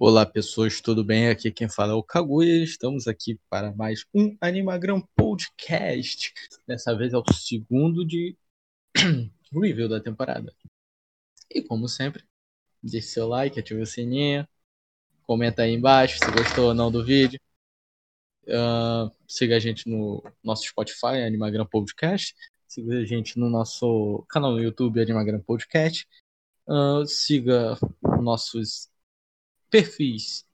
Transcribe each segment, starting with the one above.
Olá pessoas, tudo bem? Aqui quem fala é o Kaguya. Estamos aqui para mais um Animagram Podcast. Dessa vez é o segundo de review da temporada. E como sempre, deixe seu like, ative o sininho, comenta aí embaixo se gostou ou não do vídeo. Uh, siga a gente no nosso Spotify, Animagram Podcast. Siga a gente no nosso canal no YouTube, Animagram Podcast. Uh, siga nossos perfis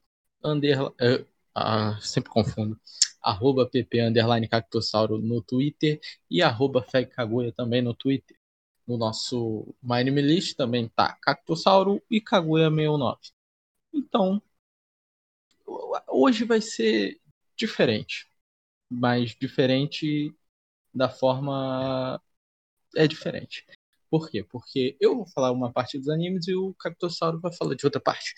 uh, sempre confundo arroba pp underline cactossauro no Twitter e arroba também no Twitter. No nosso My Name List também tá Cactossauro e Kaguya 69. Então, hoje vai ser diferente, mas diferente da forma é diferente. Por quê? Porque eu vou falar uma parte dos animes e o Cactossauro vai falar de outra parte.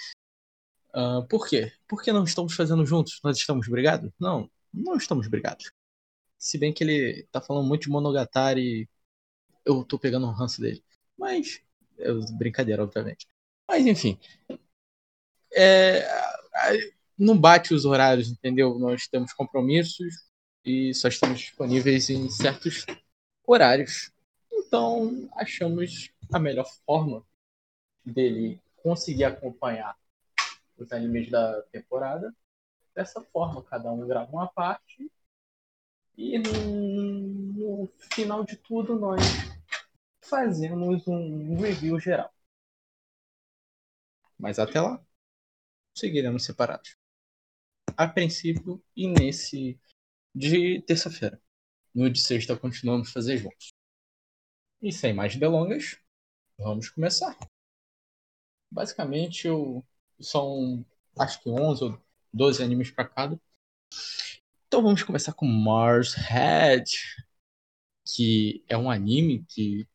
Uh, por quê? Porque não estamos fazendo juntos? Nós estamos brigados? Não, não estamos brigados. Se bem que ele tá falando muito de Monogatari, eu tô pegando um ranço dele. Mas, é brincadeira, obviamente. Mas, enfim. É, não bate os horários, entendeu? Nós temos compromissos e só estamos disponíveis em certos horários. Então, achamos a melhor forma dele conseguir acompanhar os animes da temporada. Dessa forma, cada um grava uma parte e no, no final de tudo nós fazemos um review geral. Mas até lá, seguiremos separados. A princípio e nesse de terça-feira. No de sexta continuamos a fazer juntos. E sem mais delongas, vamos começar. Basicamente, eu são acho que 11 ou 12 animes para cada. Então vamos começar com Mars Head, que é um anime que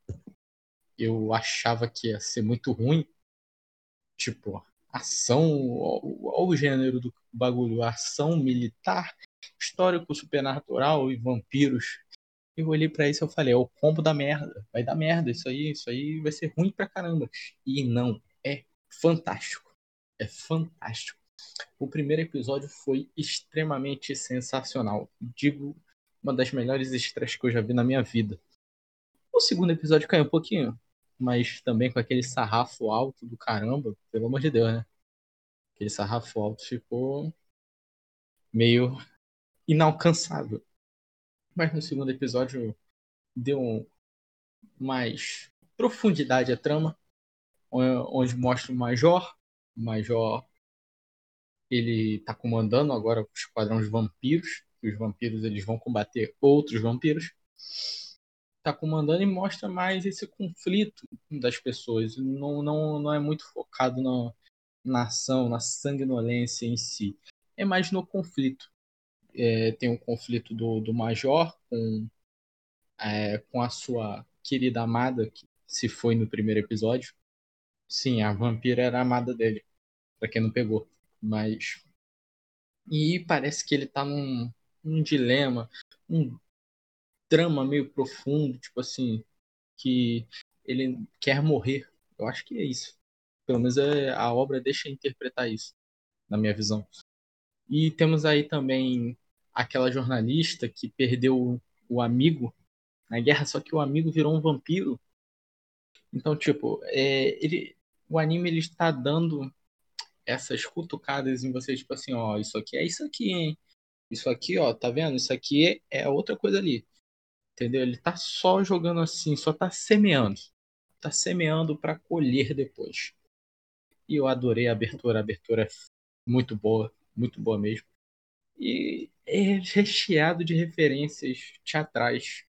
eu achava que ia ser muito ruim. Tipo, ação, olha o gênero do bagulho, ação militar, histórico supernatural e vampiros. Eu olhei para isso e falei, é o combo da merda, vai dar merda isso aí, isso aí vai ser ruim pra caramba. E não, é fantástico é fantástico. O primeiro episódio foi extremamente sensacional. Digo, uma das melhores estreias que eu já vi na minha vida. O segundo episódio caiu um pouquinho, mas também com aquele sarrafo alto do caramba, pelo amor de Deus, né? Aquele sarrafo alto ficou meio inalcançável. Mas no segundo episódio deu mais profundidade à trama, onde mostra o Major o Major ele está comandando agora o esquadrão de vampiros. Os vampiros eles vão combater outros vampiros. Está comandando e mostra mais esse conflito das pessoas. Não, não, não é muito focado na, na ação, na sanguinolência em si. É mais no conflito. É, tem o um conflito do, do Major com, é, com a sua querida amada, que se foi no primeiro episódio. Sim, a vampira era a amada dele, para quem não pegou. Mas. E parece que ele tá num, num dilema, um drama meio profundo, tipo assim, que ele quer morrer. Eu acho que é isso. Pelo menos é, a obra deixa interpretar isso, na minha visão. E temos aí também aquela jornalista que perdeu o amigo na guerra, só que o amigo virou um vampiro. Então, tipo, é, ele, o anime ele está dando essas cutucadas em você, tipo assim, ó, isso aqui é isso aqui, hein? Isso aqui, ó, tá vendo? Isso aqui é outra coisa ali. Entendeu? Ele tá só jogando assim, só tá semeando. Tá semeando para colher depois. E eu adorei a abertura, a abertura é muito boa, muito boa mesmo. E é recheado de referências teatrais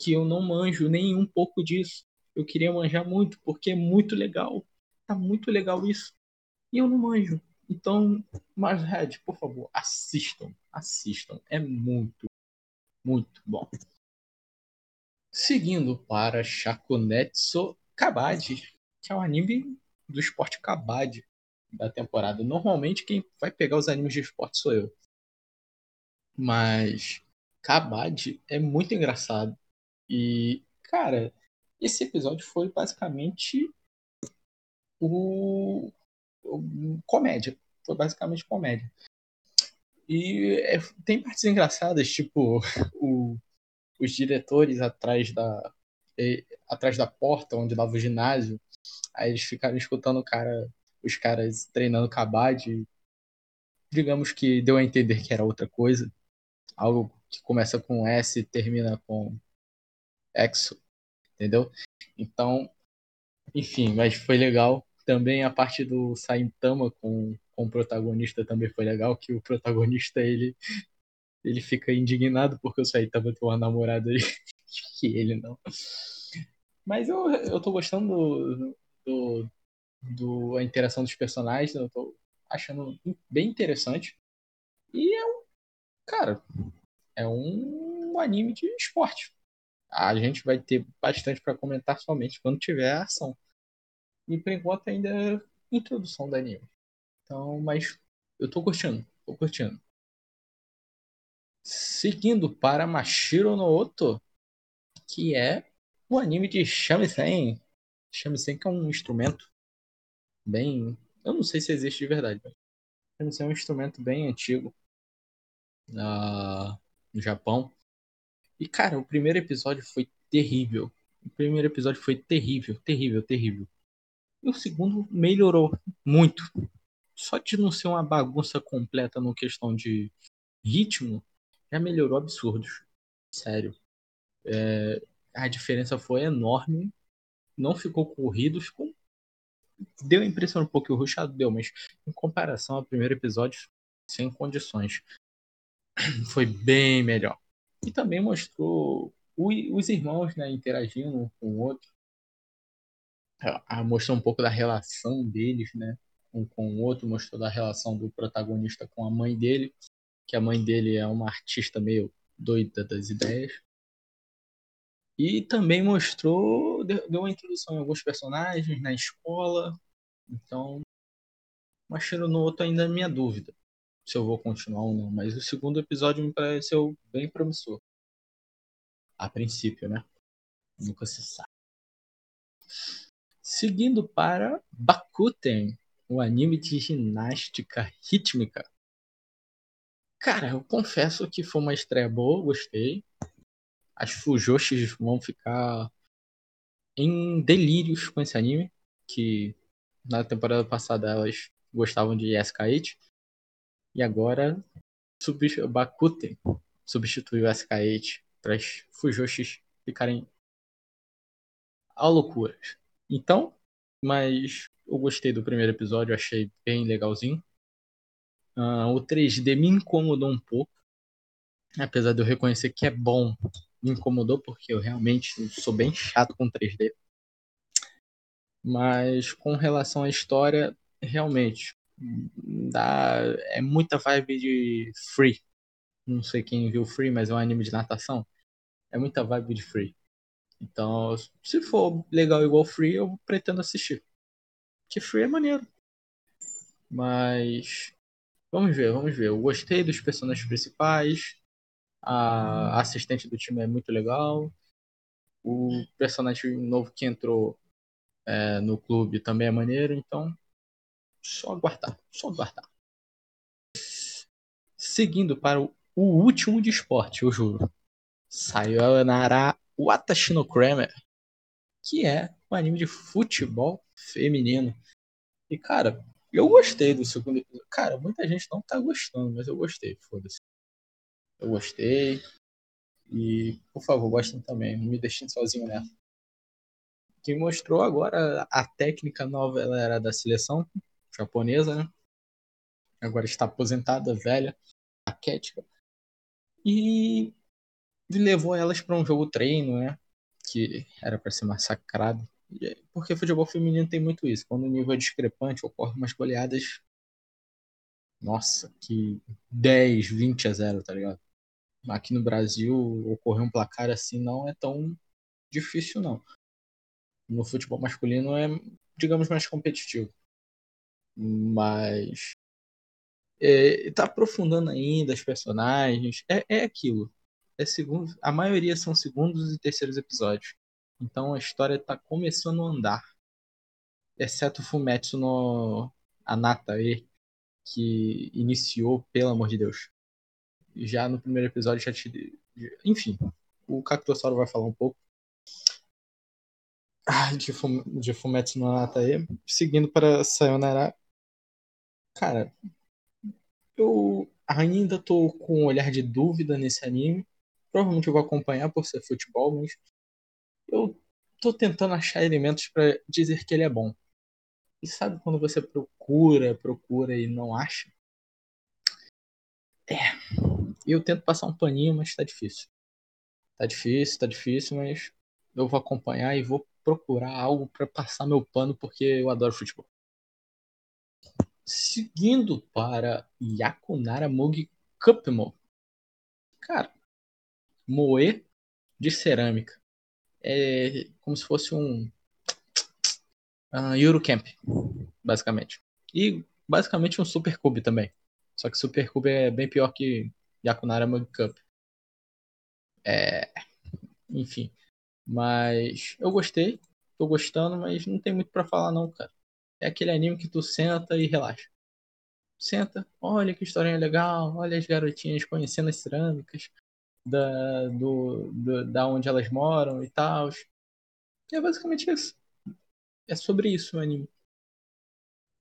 que eu não manjo nem um pouco disso. Eu queria manjar muito, porque é muito legal tá muito legal isso. E eu não manjo. Então, mas Red, por favor, assistam. Assistam. É muito, muito bom. Seguindo para Shakunetsu Kabaddi, que é o anime do esporte Kabaddi da temporada. Normalmente quem vai pegar os animes de esporte sou eu. Mas Kabaddi é muito engraçado. E, cara, esse episódio foi basicamente o, comédia. foi basicamente comédia. E é, tem partes engraçadas, tipo o, os diretores atrás da atrás da porta onde dava o ginásio, aí eles ficaram escutando cara, os caras treinando kabaddi. Digamos que deu a entender que era outra coisa, algo que começa com S e termina com Exo, entendeu? Então, enfim, mas foi legal. Também a parte do Saintama com, com o protagonista também foi legal, que o protagonista ele ele fica indignado porque o Saitama tem uma namorada que ele não. Mas eu, eu tô gostando do, do, do, a interação dos personagens, eu tô achando bem interessante. E é um. Cara, é um anime de esporte. A gente vai ter bastante para comentar somente quando tiver a ação. E por enquanto ainda é introdução do anime. Então, mas eu tô curtindo, tô curtindo. Seguindo para Mashiro no Oto, que é o anime de shamisen. Shamisen que é um instrumento bem, eu não sei se existe de verdade, mas shamisen é um instrumento bem antigo uh, no Japão. E cara, o primeiro episódio foi terrível. O primeiro episódio foi terrível, terrível, terrível. E o segundo melhorou muito. Só de não ser uma bagunça completa no questão de ritmo, já melhorou absurdos. Sério. É, a diferença foi enorme. Não ficou corrido, ficou. Deu a impressão um pouco que o rushado deu, mas em comparação ao primeiro episódio, sem condições. Foi bem melhor. E também mostrou os irmãos né, interagindo um com o outro. Mostrou um pouco da relação deles, né? Um com o outro, mostrou da relação do protagonista com a mãe dele, que a mãe dele é uma artista meio doida das ideias. E também mostrou, deu uma introdução em alguns personagens na escola. Então, Machiro no outro ainda é minha dúvida se eu vou continuar ou não. Mas o segundo episódio me pareceu bem promissor. A princípio, né? Nunca se sabe. Seguindo para Bakuten, o anime de ginástica rítmica. Cara, eu confesso que foi uma estreia boa, gostei. As Fujoshis vão ficar em delírios com esse anime, que na temporada passada elas gostavam de SK8 e agora Bakuten substituiu SK8 para as Fujoshis ficarem a loucura. Então, mas eu gostei do primeiro episódio, achei bem legalzinho. Uh, o 3D me incomodou um pouco, apesar de eu reconhecer que é bom, me incomodou porque eu realmente sou bem chato com 3D. Mas com relação à história, realmente dá é muita vibe de Free. Não sei quem viu Free, mas é um anime de natação. É muita vibe de Free. Então, se for legal igual Free, eu pretendo assistir. Que Free é maneiro. Mas Vamos ver, vamos ver. Eu gostei dos personagens principais. A assistente do time é muito legal. O personagem novo que entrou é, no clube também é maneiro. Então, só aguardar, só aguardar. Seguindo para o, último de esporte, eu juro. Sayonara Watashi no Kramer, que é um anime de futebol feminino. E, cara, eu gostei do segundo episódio. Cara, muita gente não tá gostando, mas eu gostei, foda-se. Eu gostei. E, por favor, gostem também. Não me deixem sozinho nessa. Quem mostrou agora a técnica nova ela era da seleção japonesa, né? Agora está aposentada, velha, raquética. E levou elas para um jogo treino, né? Que era para ser massacrado. Porque futebol feminino tem muito isso. Quando o nível é discrepante, ocorrem umas goleadas. Nossa, que 10, 20 a 0, tá ligado? Aqui no Brasil, ocorrer um placar assim não é tão difícil, não. No futebol masculino é, digamos, mais competitivo. Mas. É, tá aprofundando ainda os personagens. É, é aquilo. É segundo, a maioria são segundos e terceiros episódios. Então a história está começando a andar. Exceto Fumetsu no Anata aí, que iniciou, pelo amor de Deus. Já no primeiro episódio já te. Enfim, o Cactossauro vai falar um pouco. Ah, de, fum... de Fumetsu no Natae. Seguindo para Sayonara. Cara, eu ainda tô com um olhar de dúvida nesse anime. Provavelmente eu vou acompanhar por ser futebol, mas eu tô tentando achar elementos para dizer que ele é bom. E sabe quando você procura, procura e não acha? É. Eu tento passar um paninho, mas tá difícil. Tá difícil, tá difícil, mas eu vou acompanhar e vou procurar algo para passar meu pano porque eu adoro futebol. Seguindo para Yakunara Mugi Cupmo. Cara, moe de cerâmica. É como se fosse um uh, Eurocamp, basicamente. E basicamente um Super Cube também. Só que Super Cube é bem pior que Yakunara Mug Cup. É... Enfim. Mas eu gostei. Tô gostando, mas não tem muito para falar não, cara. É aquele anime que tu senta e relaxa. Senta, olha que historinha legal, olha as garotinhas conhecendo as cerâmicas, da, do, do, da onde elas moram e tal. É basicamente isso. É sobre isso o anime.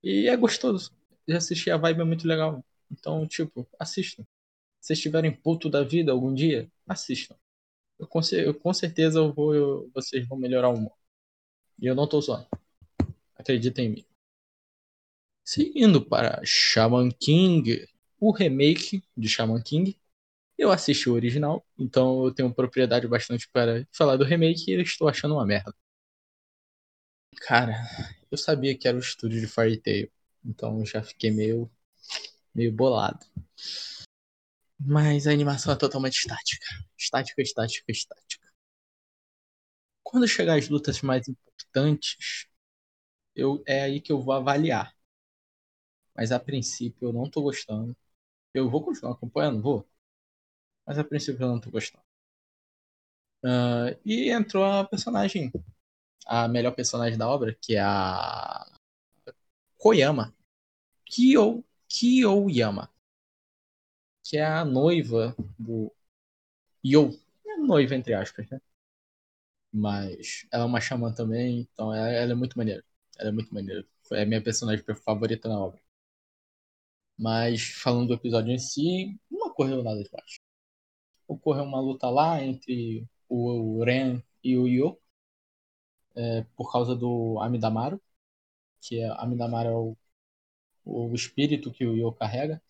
E é gostoso. Já assisti, a vibe é muito legal. Então, tipo, assistam. Se estiverem puto da vida algum dia, assistam. Eu com, eu, com certeza eu vou, eu, vocês vão melhorar o humor. E eu não tô zoando. Acreditem em mim. Seguindo para Shaman King, o remake de Shaman King. Eu assisti o original, então eu tenho propriedade bastante para falar do remake e eu estou achando uma merda. Cara, eu sabia que era o estúdio de Fairy Tail, então já fiquei meio, meio bolado. Mas a animação é totalmente estática. Estática, estática, estática. Quando chegar as lutas mais importantes, eu, é aí que eu vou avaliar. Mas a princípio eu não tô gostando. Eu vou continuar acompanhando? Vou. Mas a princípio eu não tô gostando. Uh, e entrou a personagem a melhor personagem da obra, que é a Koyama. Kyo, Kyoyama. Que é a noiva do Yo. É noiva, entre aspas, né? Mas ela é uma xamã também, então ela, ela é muito maneira. Ela é muito maneira. Foi a minha personagem favorita na obra. Mas falando do episódio em si, não ocorreu nada de baixo. Ocorreu uma luta lá entre o Ren e o Yo é, por causa do Amidamaru, que é Amidamaru é o, o espírito que o Yo carrega.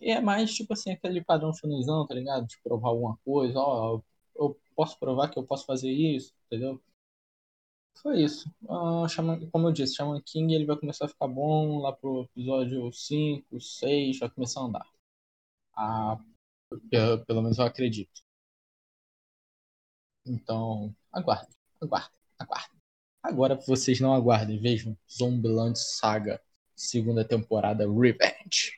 E é mais, tipo assim, aquele padrão shonenzão, tá ligado? De provar alguma coisa, ó, eu posso provar que eu posso fazer isso, entendeu? Foi isso. Uh, como eu disse, Shaman King ele vai começar a ficar bom lá pro episódio 5, 6, vai começar a andar. Ah, pelo, menos eu acredito. Então, aguarde, aguarde. Aguardem. Agora vocês não aguardem, vejam Zombieland Saga, segunda temporada Revenge.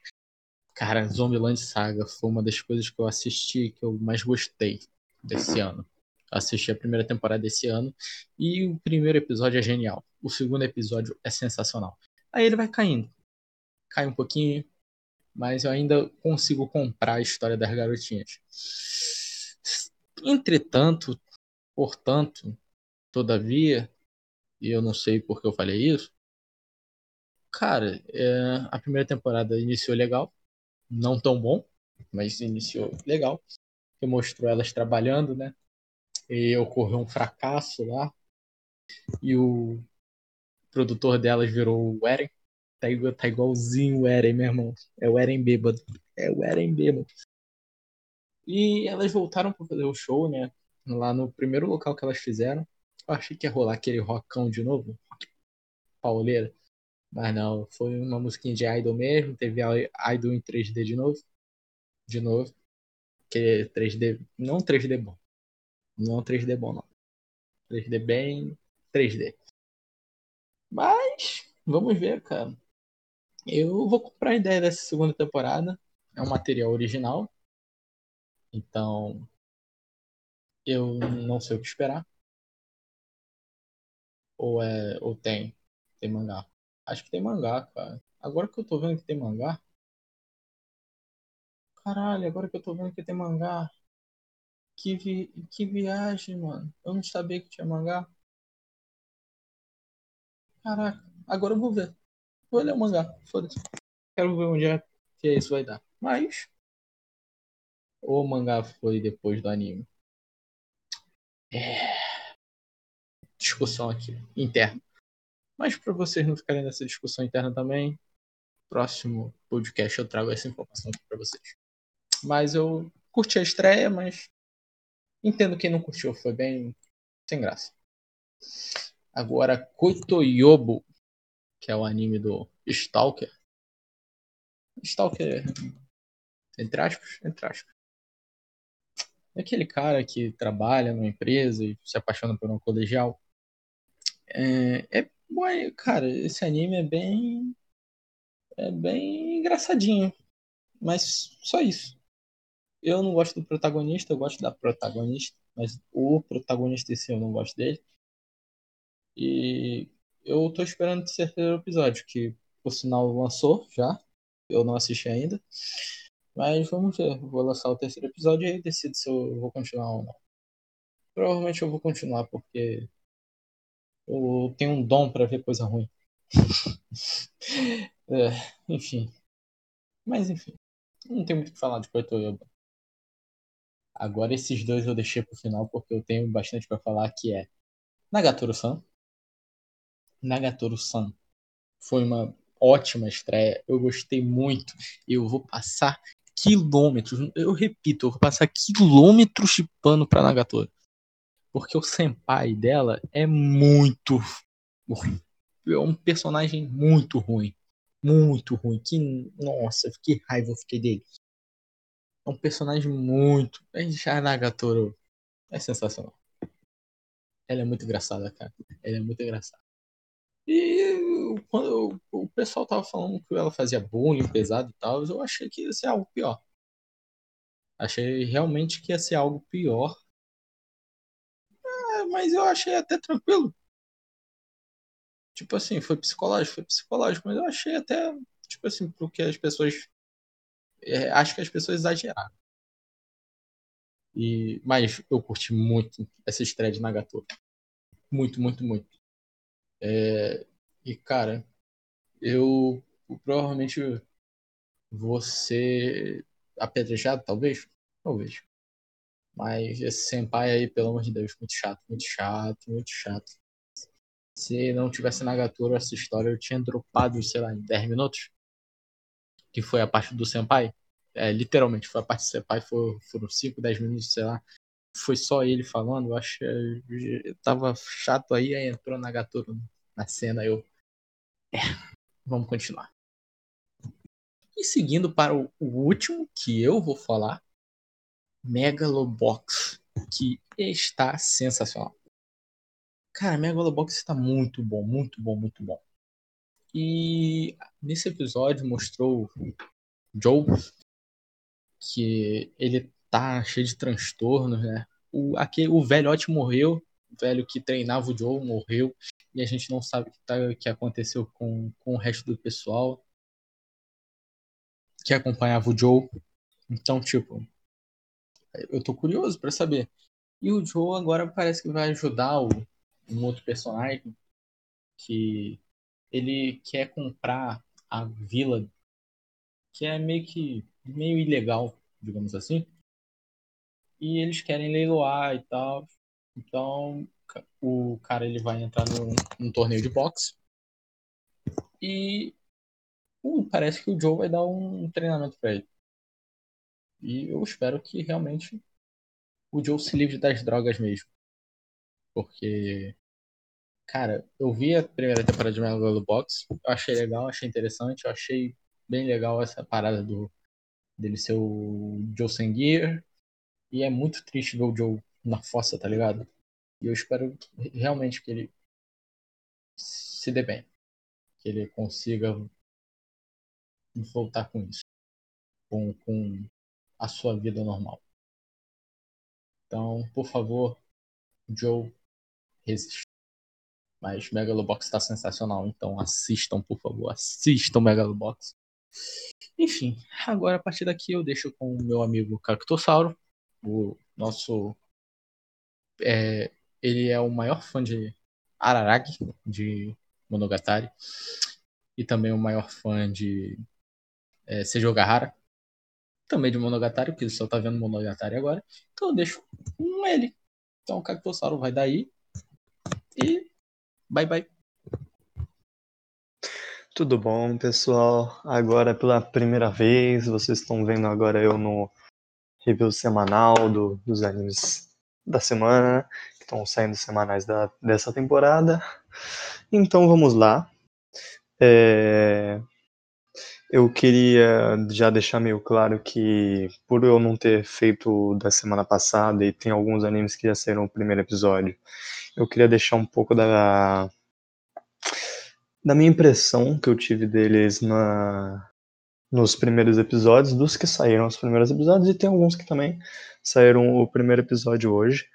Cara, Zombieland Saga foi uma das coisas que eu assisti que eu mais gostei desse ano. Assisti a primeira temporada desse ano e o primeiro episódio é genial. O segundo episódio é sensacional. Aí ele vai caindo. Cai um pouquinho, mas eu ainda consigo comprar a história das garotinhas. Entretanto, portanto, Todavia, e eu não sei porque eu falei isso, cara, é, a primeira temporada iniciou legal, não tão bom, mas iniciou legal, que mostrou elas trabalhando, né? E ocorreu um fracasso lá, e o produtor delas virou o Eren. Tá, igual, tá igualzinho o Eren, meu irmão. É o Eren bêbado. É o Eren bêbado. E elas voltaram para fazer o show, né? Lá no primeiro local que elas fizeram. Eu achei que ia rolar aquele rockão de novo, pauleira. Mas não, foi uma musiquinha de Idol mesmo. Teve Idol em 3D de novo. De novo. Que 3D. Não 3D bom. Não 3D bom, não. 3D bem. 3D. Mas. Vamos ver, cara. Eu vou comprar a ideia dessa segunda temporada. É um material original. Então. Eu não sei o que esperar. Ou é. Ou tem? Tem mangá? Acho que tem mangá, cara. Agora que eu tô vendo que tem mangá, Caralho, agora que eu tô vendo que tem mangá. Que, vi... que viagem, mano. Eu não sabia que tinha mangá. Caraca, agora eu vou ver. Vou ler o mangá. Foda-se. Quero ver onde é que isso vai dar. Mas. O mangá foi depois do anime. É. Discussão aqui, interna. Mas para vocês não ficarem nessa discussão interna também, próximo podcast eu trago essa informação aqui para vocês. Mas eu curti a estreia, mas entendo quem não curtiu, foi bem sem graça. Agora, Koitoyobo, que é o anime do Stalker. Stalker, entre aspas, entre aspas. É aquele cara que trabalha numa empresa e se apaixona por um colegial. É, é bom, cara, esse anime é bem. É bem engraçadinho. Mas só isso. Eu não gosto do protagonista, eu gosto da protagonista, mas o protagonista em si eu não gosto dele. E eu tô esperando o terceiro episódio, que por sinal lançou já. Eu não assisti ainda. Mas vamos ver. Vou lançar o terceiro episódio e aí decido se eu vou continuar ou não. Provavelmente eu vou continuar porque eu tenho um dom para ver coisa ruim. é, enfim. Mas enfim. Não tem muito o que falar de Koitoyoba. Agora esses dois eu deixei pro final porque eu tenho bastante para falar que é Nagatoro-san. Nagatoro-san foi uma ótima estreia. Eu gostei muito. Eu vou passar quilômetros, eu repito, eu vou passar quilômetros de pano pra Nagatoro. Porque o senpai dela é muito ruim. É um personagem muito ruim. Muito ruim. Que, nossa, que raiva eu fiquei dele. É um personagem muito. A Nagatoro é sensacional. Ela é muito engraçada, cara. Ela é muito engraçada. E quando o pessoal tava falando que ela fazia bullying pesado e tal, eu achei que ia ser algo pior. Achei realmente que ia ser algo pior. É, mas eu achei até tranquilo. Tipo assim, foi psicológico, foi psicológico, mas eu achei até, tipo assim, porque as pessoas. É, acho que as pessoas exageraram. E, mas eu curti muito essa estreia de Nagatoro. Muito, muito, muito. É, e, cara, eu provavelmente vou ser apedrejado, talvez. Talvez. Mas esse senpai aí, pelo amor de Deus, muito chato, muito chato, muito chato. Se não tivesse Nagatoro essa história, eu tinha dropado, sei lá, em 10 minutos. Que foi a parte do senpai. É, literalmente, foi a parte do senpai, foi, foram 5, 10 minutos, sei lá. Foi só ele falando, eu acho que tava chato aí, aí entrou Nagatoro na cena, eu. É, vamos continuar. E seguindo para o, último que eu vou falar, Megalobox, que está sensacional. Cara, Megalobox está muito bom, muito bom, muito bom. E nesse episódio mostrou Joe que ele tá cheio de transtornos, né? O, aquele, o velhote morreu, o velho que treinava o Joe morreu, e a gente não sabe o que, tá, que aconteceu com, com o resto do pessoal que acompanhava o Joe. Então, tipo, eu tô curioso para saber. E o Joe agora parece que vai ajudar o, um outro personagem que ele quer comprar a vila, que é meio que meio ilegal, digamos assim. E eles querem leiloar e tal. Então, o cara ele vai entrar num, num torneio de boxe. E uh, parece que o Joe vai dar um treinamento para ele. E eu espero que realmente o Joe se livre das drogas mesmo. Porque, cara, eu vi a primeira temporada de Megalobox, eu achei legal, achei interessante, eu achei bem legal essa parada do dele ser o Joe Sanguir. E é muito triste ver o Joe na fossa, tá ligado? E eu espero realmente que ele se dê bem. Que ele consiga voltar com isso. Com, com a sua vida normal. Então, por favor, Joe, resiste. Mas Megalobox está sensacional, então assistam, por favor, assistam Megalobox. Enfim, agora a partir daqui eu deixo com o meu amigo Cactossauro, o nosso. É, ele é o maior fã de Araragi, de Monogatari, e também o maior fã de é, Seijo Gahara, também de Monogatari, porque ele só tá vendo Monogatari agora. Então eu deixo com ele. Então o Cactossauro vai daí. E bye bye. Tudo bom, pessoal? Agora pela primeira vez, vocês estão vendo agora eu no review semanal do, dos animes da semana, estão saindo semanais da, dessa temporada. Então vamos lá. É... Eu queria já deixar meio claro que, por eu não ter feito da semana passada, e tem alguns animes que já saíram o primeiro episódio, eu queria deixar um pouco da, da minha impressão que eu tive deles na, nos primeiros episódios, dos que saíram os primeiros episódios, e tem alguns que também saíram o primeiro episódio hoje.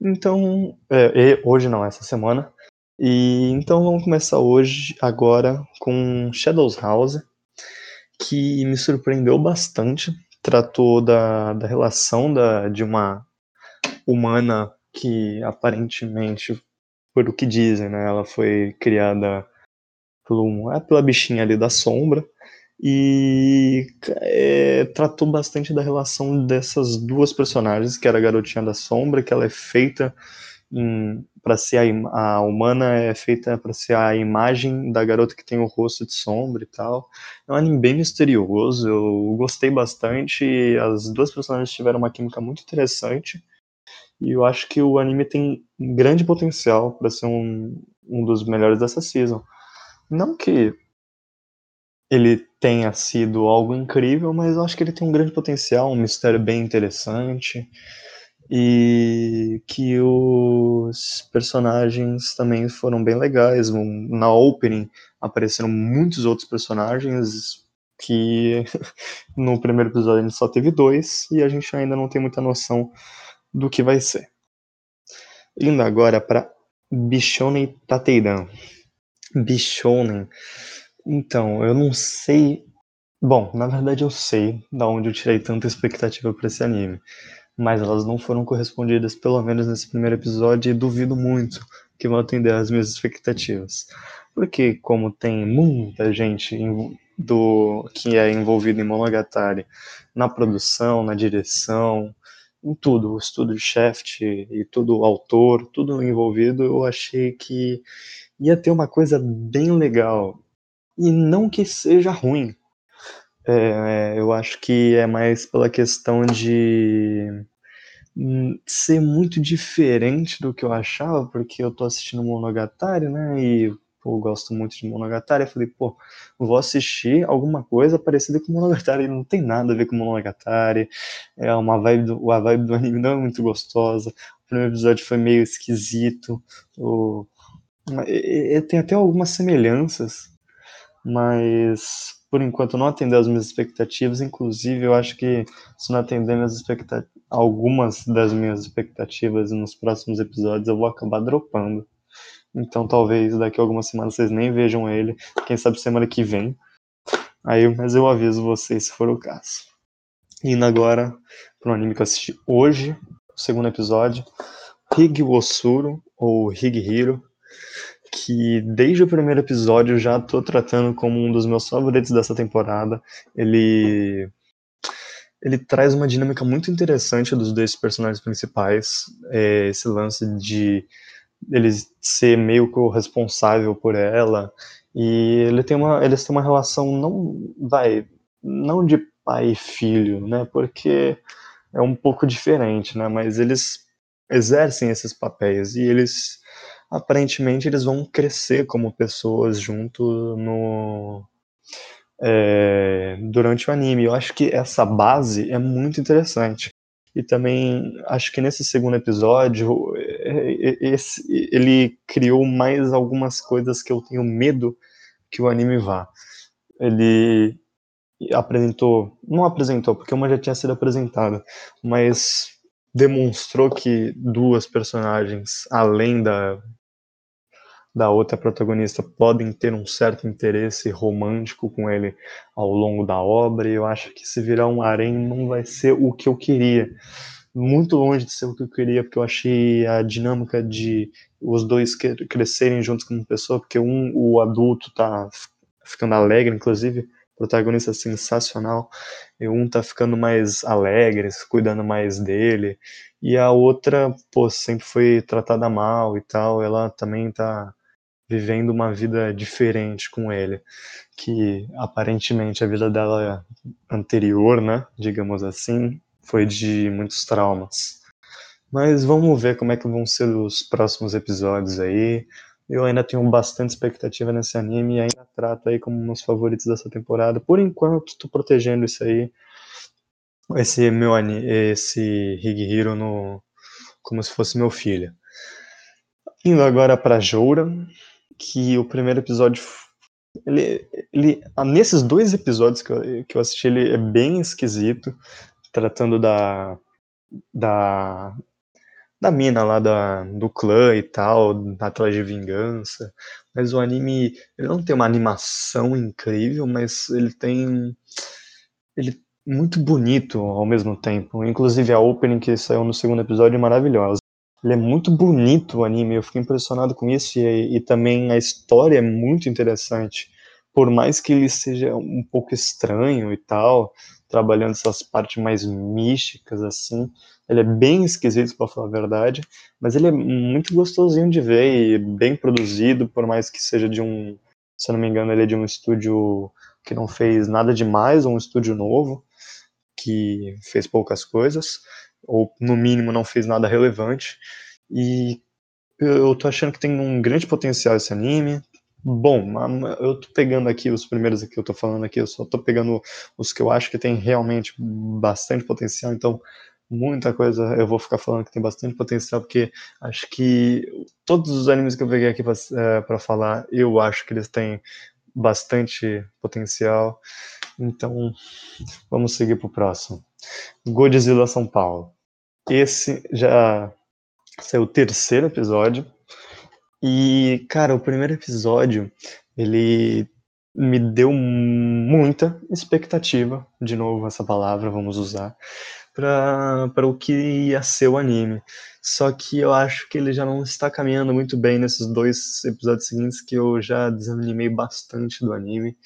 Então, é, hoje não, essa semana. E então vamos começar hoje, agora, com Shadows House, que me surpreendeu bastante. Tratou da, da relação da, de uma humana que aparentemente, por o que dizem, né, ela foi criada pelo, é pela bichinha ali da sombra e é, tratou bastante da relação dessas duas personagens, que era a garotinha da sombra, que ela é feita para ser a, a, humana é feita para ser a imagem da garota que tem o rosto de sombra e tal. É um anime bem misterioso, eu gostei bastante. As duas personagens tiveram uma química muito interessante. E eu acho que o anime tem grande potencial para ser um, um dos melhores dessa season. Não que ele tenha sido algo incrível, mas eu acho que ele tem um grande potencial, um mistério bem interessante e que os personagens também foram bem legais. Na opening apareceram muitos outros personagens que no primeiro episódio a gente só teve dois e a gente ainda não tem muita noção do que vai ser. Indo agora para Bishonen Tateidan. Bishonen. Então, eu não sei. Bom, na verdade eu sei da onde eu tirei tanta expectativa para esse anime mas elas não foram correspondidas, pelo menos nesse primeiro episódio, e duvido muito que vão atender às minhas expectativas. Porque, como tem muita gente do que é envolvida em Monogatari na produção, na direção, em tudo, o estudo de Shaft e tudo o autor, tudo envolvido, eu achei que ia ter uma coisa bem legal. E não que seja ruim, é, eu acho que é mais pela questão de hum, ser muito diferente do que eu achava, porque eu tô assistindo Monogatari, né? E pô, eu gosto muito de Monogatari. Eu falei, pô, vou assistir alguma coisa parecida com Monogatari. Não tem nada a ver com Monogatari. É uma vibe do, a vibe do anime não é muito gostosa. O primeiro episódio foi meio esquisito. O, tem até algumas semelhanças, mas por enquanto não atendeu as minhas expectativas, inclusive eu acho que se não atender minhas algumas das minhas expectativas nos próximos episódios eu vou acabar dropando. Então talvez daqui a algumas semanas vocês nem vejam ele, quem sabe semana que vem. Aí, mas eu aviso vocês se for o caso. Indo agora para um anime que eu assisti hoje, o segundo episódio, Hig Wosuro, ou Hig Hiro, que desde o primeiro episódio já tô tratando como um dos meus favoritos dessa temporada. Ele ele traz uma dinâmica muito interessante dos dois personagens principais, é, esse lance de ele ser meio responsável por ela e ele tem uma eles têm uma relação não vai não de pai e filho, né? Porque é um pouco diferente, né? Mas eles exercem esses papéis e eles aparentemente eles vão crescer como pessoas junto no é, durante o anime. Eu acho que essa base é muito interessante. E também acho que nesse segundo episódio é, é, esse, ele criou mais algumas coisas que eu tenho medo que o anime vá. Ele apresentou, não apresentou, porque uma já tinha sido apresentada, mas demonstrou que duas personagens, além da da outra protagonista podem ter um certo interesse romântico com ele ao longo da obra, e eu acho que se virar um harém não vai ser o que eu queria. Muito longe de ser o que eu queria, porque eu achei a dinâmica de os dois crescerem juntos como pessoa, porque um, o adulto tá ficando alegre, inclusive, protagonista sensacional, e um tá ficando mais alegre, cuidando mais dele, e a outra, pô, sempre foi tratada mal e tal, ela também tá vivendo uma vida diferente com ele, que aparentemente a vida dela anterior, né, digamos assim, foi de muitos traumas. Mas vamos ver como é que vão ser os próximos episódios aí. Eu ainda tenho bastante expectativa nesse anime e ainda trato aí como meus favoritos dessa temporada. Por enquanto, tô protegendo isso aí. Esse meu anime, esse Higihiro no como se fosse meu filho. Indo agora para Joura, que o primeiro episódio ele, ele nesses dois episódios que eu, que eu assisti ele é bem esquisito tratando da da da mina lá da, do clã e tal, atrás de vingança. Mas o anime, ele não tem uma animação incrível, mas ele tem ele muito bonito ao mesmo tempo. Inclusive a opening que saiu no segundo episódio é maravilhosa. Ele é muito bonito o anime, eu fiquei impressionado com isso e, e também a história é muito interessante. Por mais que ele seja um pouco estranho e tal, trabalhando essas partes mais místicas assim, ele é bem esquisito para falar a verdade, mas ele é muito gostosinho de ver e bem produzido, por mais que seja de um, se eu não me engano, ele é de um estúdio que não fez nada demais, um estúdio novo que fez poucas coisas ou no mínimo não fez nada relevante. E eu tô achando que tem um grande potencial esse anime. Bom, eu tô pegando aqui os primeiros que eu tô falando aqui, eu só tô pegando os que eu acho que tem realmente bastante potencial, então muita coisa eu vou ficar falando que tem bastante potencial, porque acho que todos os animes que eu peguei aqui para é, falar, eu acho que eles têm bastante potencial. Então, vamos seguir pro próximo. Godzilla São Paulo. Esse já saiu o terceiro episódio. E, cara, o primeiro episódio, ele me deu muita expectativa, de novo essa palavra vamos usar, para o que ia ser o anime. Só que eu acho que ele já não está caminhando muito bem nesses dois episódios seguintes que eu já desanimei bastante do anime.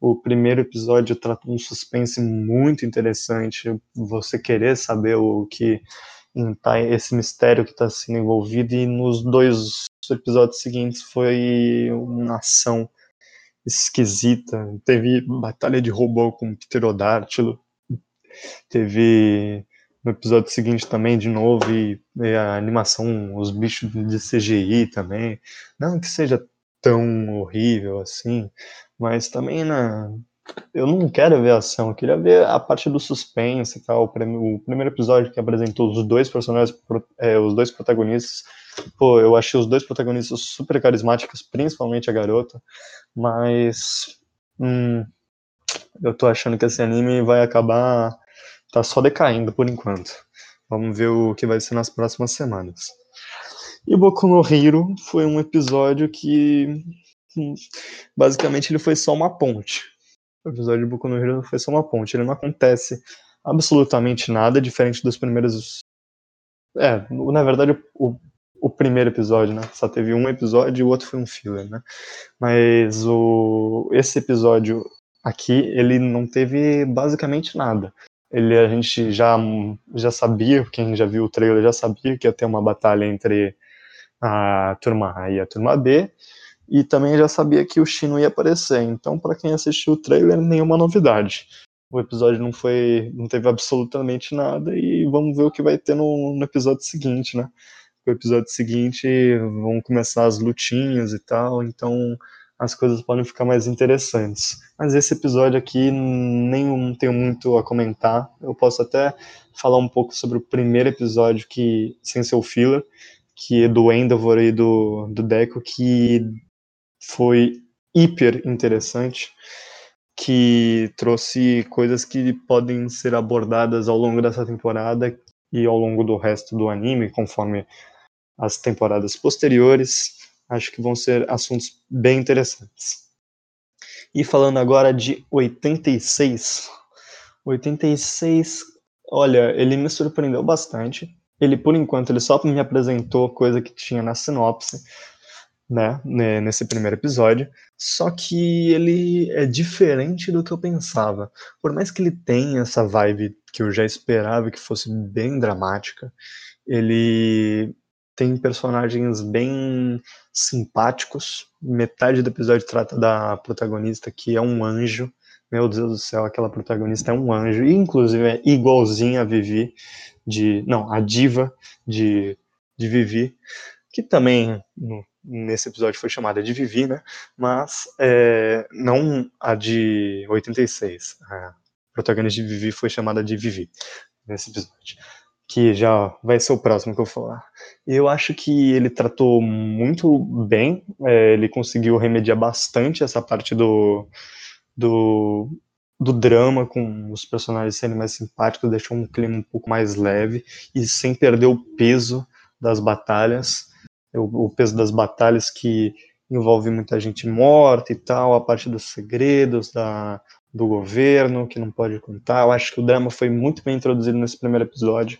O primeiro episódio trata um suspense muito interessante, você querer saber o que tá esse mistério que está sendo envolvido e nos dois episódios seguintes foi uma ação esquisita. Teve batalha de robô com pterodátilo, teve no episódio seguinte também de novo e, e a animação, os bichos de CGI também. Não que seja tão horrível assim, mas também na. Eu não quero ver a ação, eu queria ver a parte do suspense e tal. O primeiro episódio que apresentou os dois personagens, é, os dois protagonistas. Pô, eu achei os dois protagonistas super carismáticos, principalmente a garota. Mas. Hum, eu tô achando que esse anime vai acabar. tá só decaindo por enquanto. Vamos ver o que vai ser nas próximas semanas. E Boku no Hero foi um episódio que basicamente ele foi só uma ponte. O episódio de Boku no Hero foi só uma ponte. Ele não acontece absolutamente nada diferente dos primeiros. É, na verdade, o, o primeiro episódio, né? Só teve um episódio e o outro foi um filler, né? Mas o, esse episódio aqui, ele não teve basicamente nada. Ele, a gente já, já sabia, quem já viu o trailer já sabia que ia ter uma batalha entre a turma A e a turma B, e também já sabia que o Shino ia aparecer. Então, para quem assistiu o trailer, nenhuma novidade. O episódio não foi, não teve absolutamente nada e vamos ver o que vai ter no, no episódio seguinte, né? No episódio seguinte vão começar as lutinhas e tal, então as coisas podem ficar mais interessantes. Mas esse episódio aqui nem tenho muito a comentar. Eu posso até falar um pouco sobre o primeiro episódio que sem ser o filler, que é do Endeavor e do, do Deco, que foi hiper interessante, que trouxe coisas que podem ser abordadas ao longo dessa temporada e ao longo do resto do anime, conforme as temporadas posteriores. Acho que vão ser assuntos bem interessantes. E falando agora de 86. 86, olha, ele me surpreendeu bastante. Ele, por enquanto, ele só me apresentou coisa que tinha na sinopse, né, nesse primeiro episódio. Só que ele é diferente do que eu pensava. Por mais que ele tenha essa vibe que eu já esperava que fosse bem dramática, ele tem personagens bem simpáticos. Metade do episódio trata da protagonista, que é um anjo. Meu Deus do céu, aquela protagonista é um anjo. E, inclusive, é igualzinha a Vivi, de. Não, a diva de, de Vivi, que também no, nesse episódio foi chamada de Vivi, né? Mas é, não a de 86. A protagonista de Vivi foi chamada de Vivi nesse episódio que já vai ser o próximo que eu falar. Eu acho que ele tratou muito bem, é, ele conseguiu remediar bastante essa parte do, do, do drama, com os personagens serem mais simpáticos, deixou um clima um pouco mais leve e sem perder o peso das batalhas, o, o peso das batalhas que envolve muita gente morta e tal, a parte dos segredos, da, do governo, que não pode contar. Eu acho que o drama foi muito bem introduzido nesse primeiro episódio.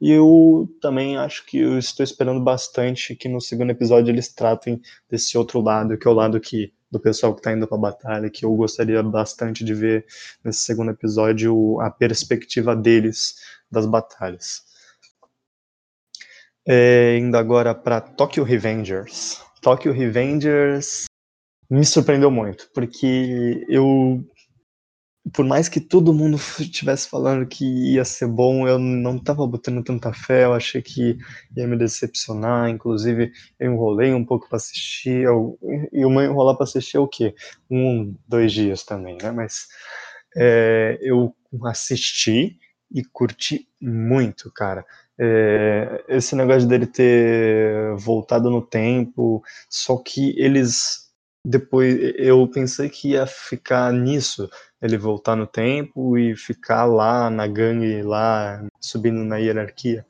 E eu também acho que eu estou esperando bastante que no segundo episódio eles tratem desse outro lado, que é o lado que do pessoal que está indo para a batalha, que eu gostaria bastante de ver nesse segundo episódio a perspectiva deles das batalhas. É, indo agora para Tokyo Revengers. Tokyo Revengers me surpreendeu muito, porque eu por mais que todo mundo estivesse falando que ia ser bom, eu não estava botando tanta fé, eu achei que ia me decepcionar, inclusive eu enrolei um pouco para assistir, eu, e uma enrolar para assistir é o quê? Um, dois dias também, né? Mas é, eu assisti e curti muito, cara. É, esse negócio dele ter voltado no tempo, só que eles depois eu pensei que ia ficar nisso, ele voltar no tempo e ficar lá na gangue, lá subindo na hierarquia.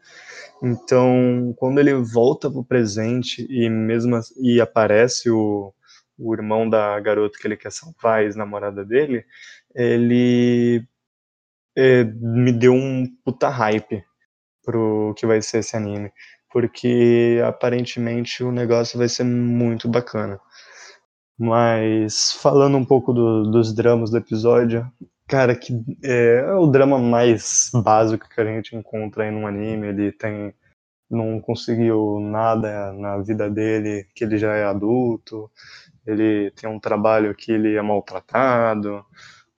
Então, quando ele volta pro presente e mesmo e aparece o, o irmão da garota que ele quer salvar, ex-namorada dele, ele é, me deu um puta hype pro que vai ser esse anime, porque aparentemente o negócio vai ser muito bacana. Mas falando um pouco do, dos dramas do episódio, cara, que é, é, o drama mais básico que a gente encontra aí num anime. Ele tem não conseguiu nada na vida dele, que ele já é adulto. Ele tem um trabalho que ele é maltratado,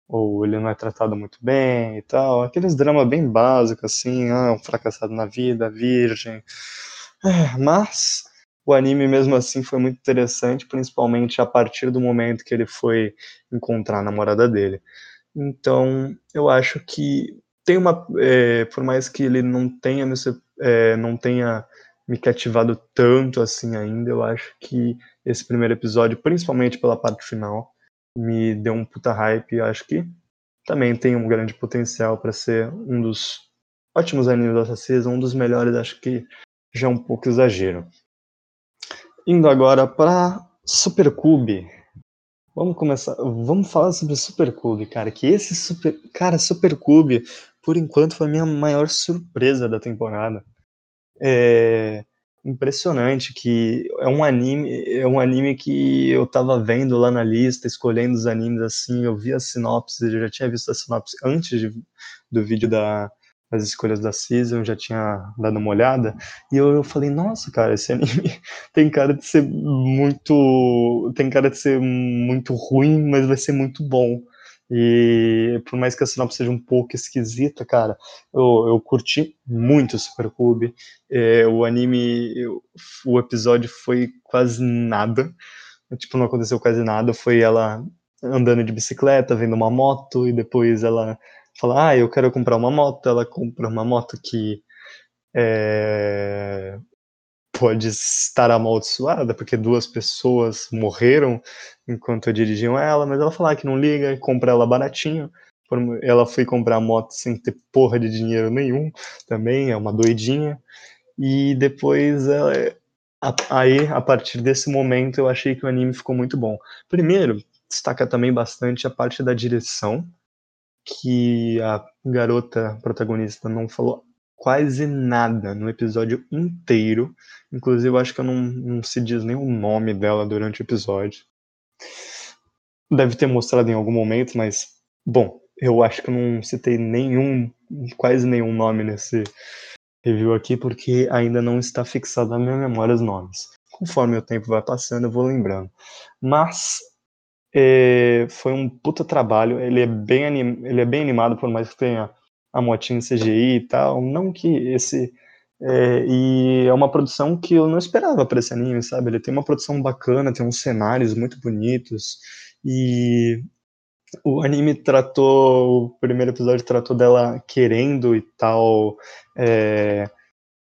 ou ele não é tratado muito bem e tal. Aqueles dramas bem básicos, assim, ah, um fracassado na vida, virgem. É, mas o anime mesmo assim foi muito interessante, principalmente a partir do momento que ele foi encontrar a namorada dele. Então, eu acho que tem uma, é, por mais que ele não tenha é, não tenha me cativado tanto assim ainda, eu acho que esse primeiro episódio, principalmente pela parte final, me deu um puta hype. Eu acho que também tem um grande potencial para ser um dos ótimos animes dessa season, um dos melhores, acho que já é um pouco exagero. Indo agora para Super Cube. Vamos começar, vamos falar sobre Super Cube, cara. Que esse Super, cara, Super Cube, por enquanto foi a minha maior surpresa da temporada. É impressionante que é um anime, é um anime que eu tava vendo lá na lista, escolhendo os animes assim, eu vi a sinopse, eu já tinha visto a sinopse antes de, do vídeo da as escolhas da season, já tinha dado uma olhada, e eu, eu, falei, nossa, cara, esse anime tem cara de ser muito. tem cara de ser muito ruim, mas vai ser muito bom. E por mais que a sinopse seja um pouco esquisita, cara, eu, eu curti muito o Super Cube. É, o anime, eu, o episódio foi quase nada. Tipo, não aconteceu quase nada. Foi ela andando de bicicleta, vendo uma moto, e depois ela fala, ah, eu quero comprar uma moto, ela compra uma moto que é, pode estar amaldiçoada, porque duas pessoas morreram enquanto dirigiam ela, mas ela fala que não liga, compra ela baratinho. Ela foi comprar a moto sem ter porra de dinheiro nenhum, também é uma doidinha. E depois ela, aí, a partir desse momento, eu achei que o anime ficou muito bom. Primeiro, destaca também bastante a parte da direção, que a garota protagonista não falou quase nada no episódio inteiro. Inclusive, eu acho que eu não, não se diz nem o nome dela durante o episódio. Deve ter mostrado em algum momento, mas, bom, eu acho que eu não citei nenhum, quase nenhum nome nesse review aqui, porque ainda não está fixado na minha memória os nomes. Conforme o tempo vai passando, eu vou lembrando. Mas é, foi um puta trabalho. Ele é bem anim, ele é bem animado, por mais que tenha a motinha CGI e tal. Não que esse é, e é uma produção que eu não esperava para esse anime, sabe? Ele tem uma produção bacana, tem uns cenários muito bonitos e o anime tratou, o primeiro episódio tratou dela querendo e tal, é,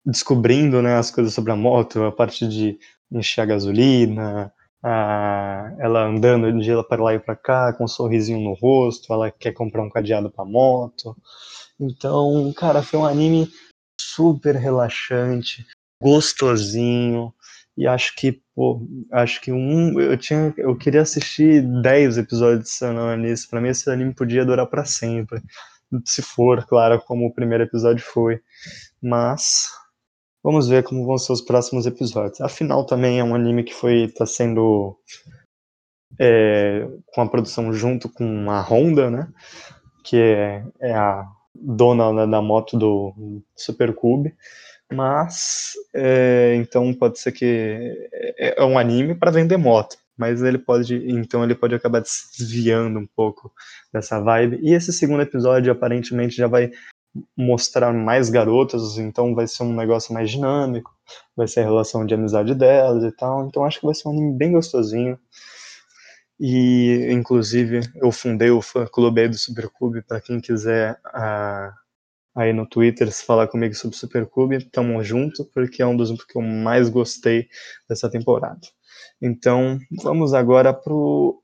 descobrindo né, as coisas sobre a moto, a parte de encher a gasolina, ela andando de lá para lá e para cá, com um sorrisinho no rosto, ela quer comprar um cadeado para moto. Então, cara, foi um anime super relaxante, gostosinho, e acho que, pô, acho que um, eu tinha, eu queria assistir 10 episódios de Sanoa nisso, pra mim esse anime podia durar para sempre, se for, claro, como o primeiro episódio foi, mas vamos ver como vão ser os próximos episódios. Afinal, também é um anime que foi, tá sendo é, com a produção junto com a Honda, né, que é, é a dona da moto do Super Cube, mas é, então pode ser que é, é um anime para vender moto, mas ele pode então ele pode acabar desviando um pouco dessa vibe. E esse segundo episódio aparentemente já vai mostrar mais garotas, então vai ser um negócio mais dinâmico, vai ser a relação de amizade delas e tal. Então acho que vai ser um anime bem gostosinho. E, inclusive, eu fundei o fã clube aí do Supercube, para quem quiser uh, aí no Twitter se falar comigo sobre Supercube, tamo junto, porque é um dos que eu mais gostei dessa temporada. Então, vamos agora pro,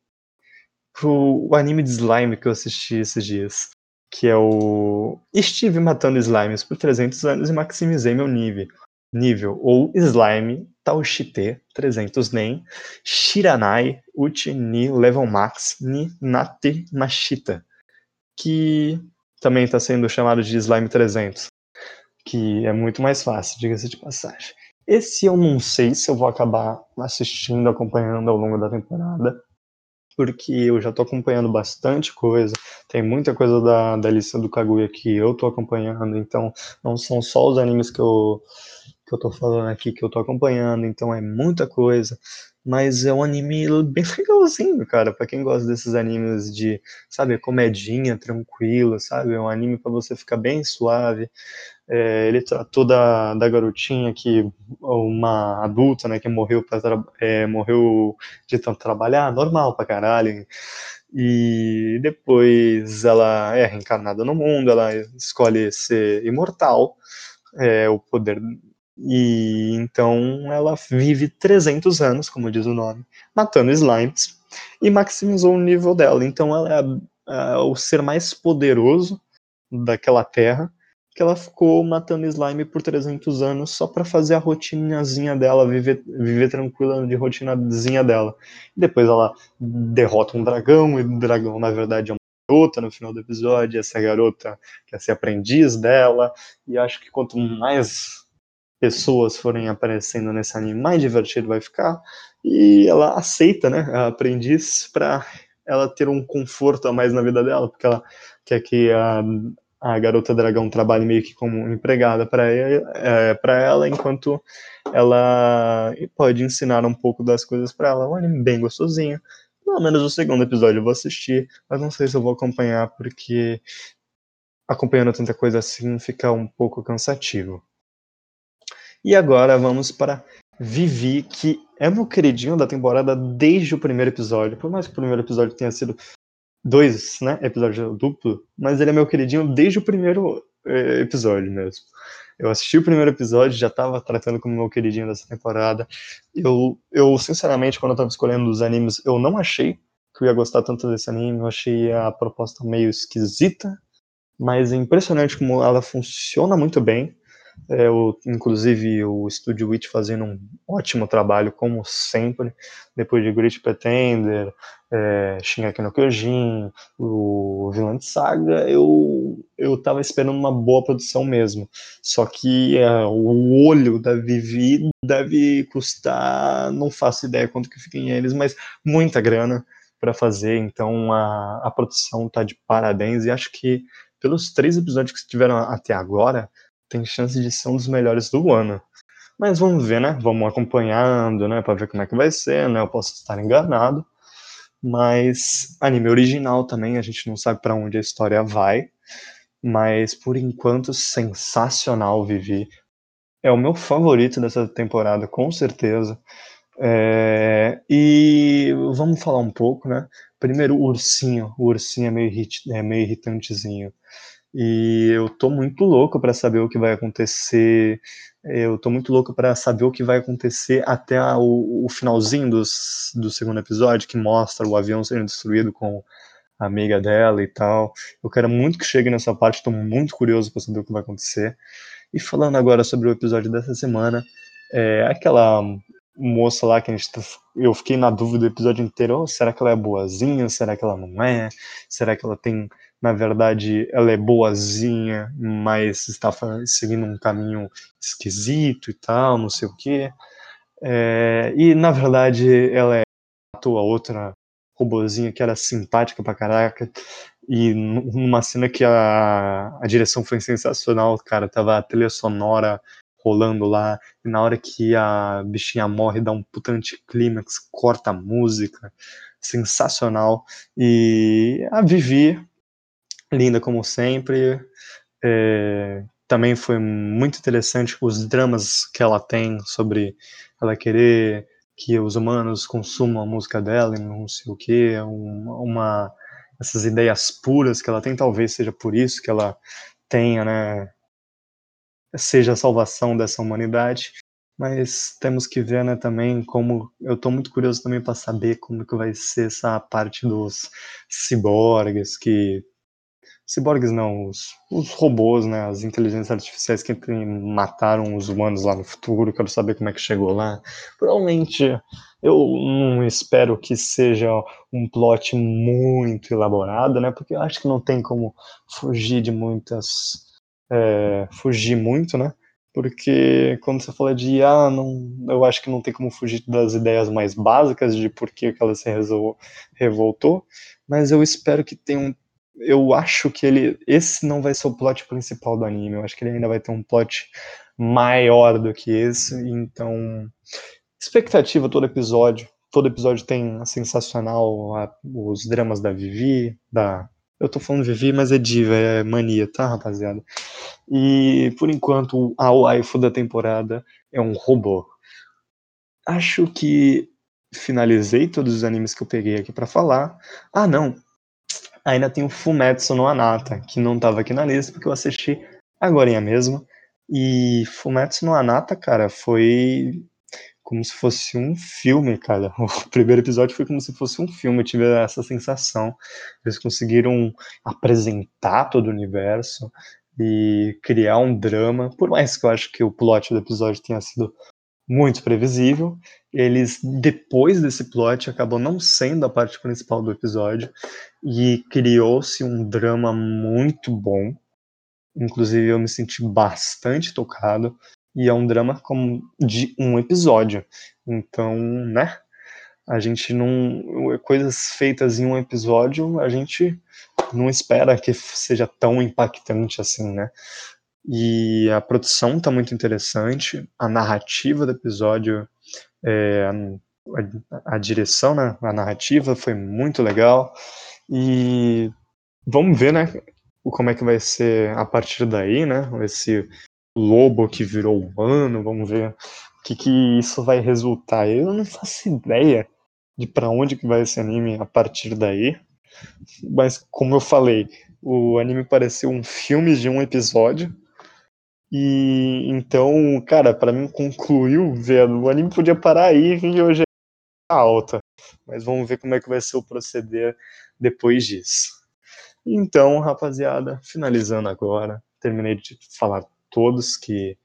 pro anime de slime que eu assisti esses dias, que é o Estive matando slimes por 300 anos e maximizei meu nível nível ou slime Taushite 300 nen Shiranai Uchi ni Level Max ni Nate Mashita, que também está sendo chamado de slime 300, que é muito mais fácil, diga-se de passagem. Esse eu não sei se eu vou acabar assistindo, acompanhando ao longo da temporada, porque eu já tô acompanhando bastante coisa, tem muita coisa da, da lista do Kaguya que eu tô acompanhando, então não são só os animes que eu que eu tô falando aqui, que eu tô acompanhando, então é muita coisa. Mas é um anime bem legalzinho, cara, para quem gosta desses animes de, sabe, comedinha, tranquilo, sabe? É um anime para você ficar bem suave. É, ele tratou da, da garotinha que, uma adulta, né, que morreu, pra, é, morreu de tanto trabalhar, normal pra caralho. E depois ela é reencarnada no mundo, ela escolhe ser imortal, é, o poder e então ela vive 300 anos, como diz o nome, matando slimes e maximizou o nível dela. Então ela é a, a, o ser mais poderoso daquela terra, que ela ficou matando slime por 300 anos só para fazer a rotinazinha dela, viver, viver tranquila de rotinazinha dela. Depois ela derrota um dragão, e o dragão na verdade é uma garota no final do episódio, essa garota quer ser aprendiz dela, e acho que quanto mais pessoas forem aparecendo nesse anime, mais divertido vai ficar. E ela aceita, né, a aprendiz para ela ter um conforto a mais na vida dela, porque ela quer que a, a garota dragão trabalhe meio que como empregada para é, ela, enquanto ela pode ensinar um pouco das coisas para ela. Um anime bem gostosinho. Pelo menos o segundo episódio eu vou assistir, mas não sei se eu vou acompanhar, porque acompanhando tanta coisa assim fica um pouco cansativo. E agora vamos para Vivi, que é meu queridinho da temporada desde o primeiro episódio. Por mais que o primeiro episódio tenha sido dois, né, episódio duplo, mas ele é meu queridinho desde o primeiro eh, episódio mesmo. Eu assisti o primeiro episódio, já estava tratando como meu queridinho dessa temporada. Eu, eu sinceramente, quando eu estava escolhendo os animes, eu não achei que eu ia gostar tanto desse anime. Eu achei a proposta meio esquisita, mas é impressionante como ela funciona muito bem É, o, inclusive o Studio Witch fazendo um ótimo trabalho, como sempre, depois de Great Pretender, é, Shingeki no Kyojin, o Vinland Saga, eu, eu tava esperando uma boa produção mesmo. Só que é, o olho da Vivi deve custar, não faço ideia quanto que fica em eles, mas muita grana para fazer, então a, a produção tá de parabéns e acho que pelos três episódios que tiveram até agora, tem chance de ser um dos melhores do ano. Mas vamos ver, né? Vamos acompanhando, né? Para ver como é que vai ser, né? Eu posso estar enganado. Mas anime original também, a gente não sabe para onde a história vai. Mas por enquanto, sensacional, Vivi. É o meu favorito dessa temporada, com certeza. É... E vamos falar um pouco, né? Primeiro, o ursinho. O ursinho é meio, é meio irritantezinho. E eu tô muito louco para saber o que vai acontecer. Eu tô muito louco para saber o que vai acontecer até a, o, o, finalzinho dos, do segundo episódio, que mostra o avião sendo destruído com a amiga dela e tal. Eu quero muito que chegue nessa parte, tô muito curioso para saber o que vai acontecer. E falando agora sobre o episódio dessa semana, é aquela moça lá que a gente tá, eu fiquei na dúvida o episódio inteiro, oh, será que ela é boazinha, será que ela não é? Será que ela tem na verdade ela é boazinha, mas está seguindo um caminho esquisito e tal, não sei o quê. É, e na verdade ela é a outra robozinha que era simpática pra caraca. E numa cena que a, a direção foi sensacional, cara, tava a trilha sonora rolando lá, e na hora que a bichinha morre, dá um puta anticlímax, corta a música, sensacional. E a Vivi, linda como sempre. É, também foi muito interessante os dramas que ela tem sobre ela querer que os humanos consumam a música dela e não sei o que, uma, uma, essas ideias puras que ela tem, talvez seja por isso que ela tenha, né, seja a salvação dessa humanidade, mas temos que ver, né, também como, eu estou muito curioso também para saber como que vai ser essa parte dos ciborgues que ciborgues não, os, os robôs, né, as inteligências artificiais que mataram os humanos lá no futuro, quero saber como é que chegou lá. Provavelmente eu não espero que seja um plot muito elaborado, né, porque eu acho que não tem como fugir de muitas, é, fugir muito, né, porque quando você fala de IA, não, eu acho que não tem como fugir das ideias mais básicas de por que ela se revoltou, mas eu espero que tenha um eu acho que ele. Esse não vai ser o plot principal do anime. Eu acho que ele ainda vai ter um plot maior do que esse. Então. Expectativa todo episódio. Todo episódio tem a sensacional a, os dramas da Vivi, da. Eu tô falando Vivi, mas é diva, é mania, tá, rapaziada? E por enquanto a waifu da temporada é um robô. Acho que finalizei todos os animes que eu peguei aqui para falar. Ah, não, Ainda tem o Fumetsu no Anata, que não estava aqui na lista, porque eu assisti agora mesmo. E Fumetsu no Anata, cara, foi como se fosse um filme, cara. O primeiro episódio foi como se fosse um filme, eu tive essa sensação. Eles conseguiram apresentar todo o universo e criar um drama, por mais que eu acho que o plot do episódio tenha sido muito previsível. Eles, depois desse plot, acabou não sendo a parte principal do episódio e criou-se um drama muito bom. Inclusive, eu me senti bastante tocado. E é um drama como de um episódio. Então, né? A gente não. Coisas feitas em um episódio, a gente não espera que seja tão impactante assim, né? E a produção está muito interessante, a narrativa do episódio, é, a, a, direção, né, a narrativa foi muito legal. E vamos ver, né, como é que vai ser a partir daí, né, esse lobo que virou humano, vamos ver o que, que isso vai resultar. Eu não faço ideia de para onde que vai esse anime a partir daí, mas como eu falei, o anime pareceu um filme de um episódio, e então, cara, para mim concluiu, velho. O anime podia parar aí e hoje é alta. Mas vamos ver como é que vai ser o proceder depois disso. Então, rapaziada, finalizando agora, terminei de falar todos que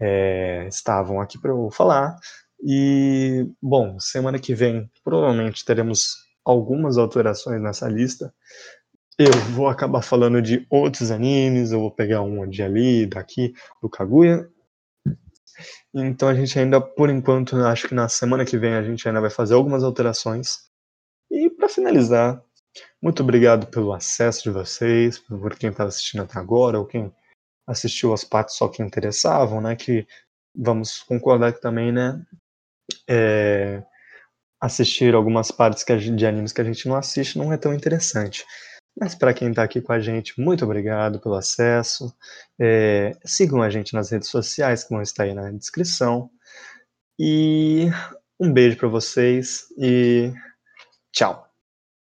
é, estavam aqui para eu falar. E, bom, semana que vem provavelmente teremos algumas alterações nessa lista. Eu vou acabar falando de outros animes, eu vou pegar um de ali, daqui, do Kaguya. Então a gente ainda, por enquanto, acho que na semana que vem a gente ainda vai fazer algumas alterações. E para finalizar, muito obrigado pelo acesso de vocês, por quem está assistindo até agora, ou quem assistiu as partes só que interessavam, né? Que vamos concordar que também, né? É, assistir algumas partes gente, de animes que a gente não assiste não é tão interessante. Mas para quem está aqui com a gente, muito obrigado pelo acesso. É, sigam a gente nas redes sociais que vão estar aí na descrição. E um beijo para vocês e tchau.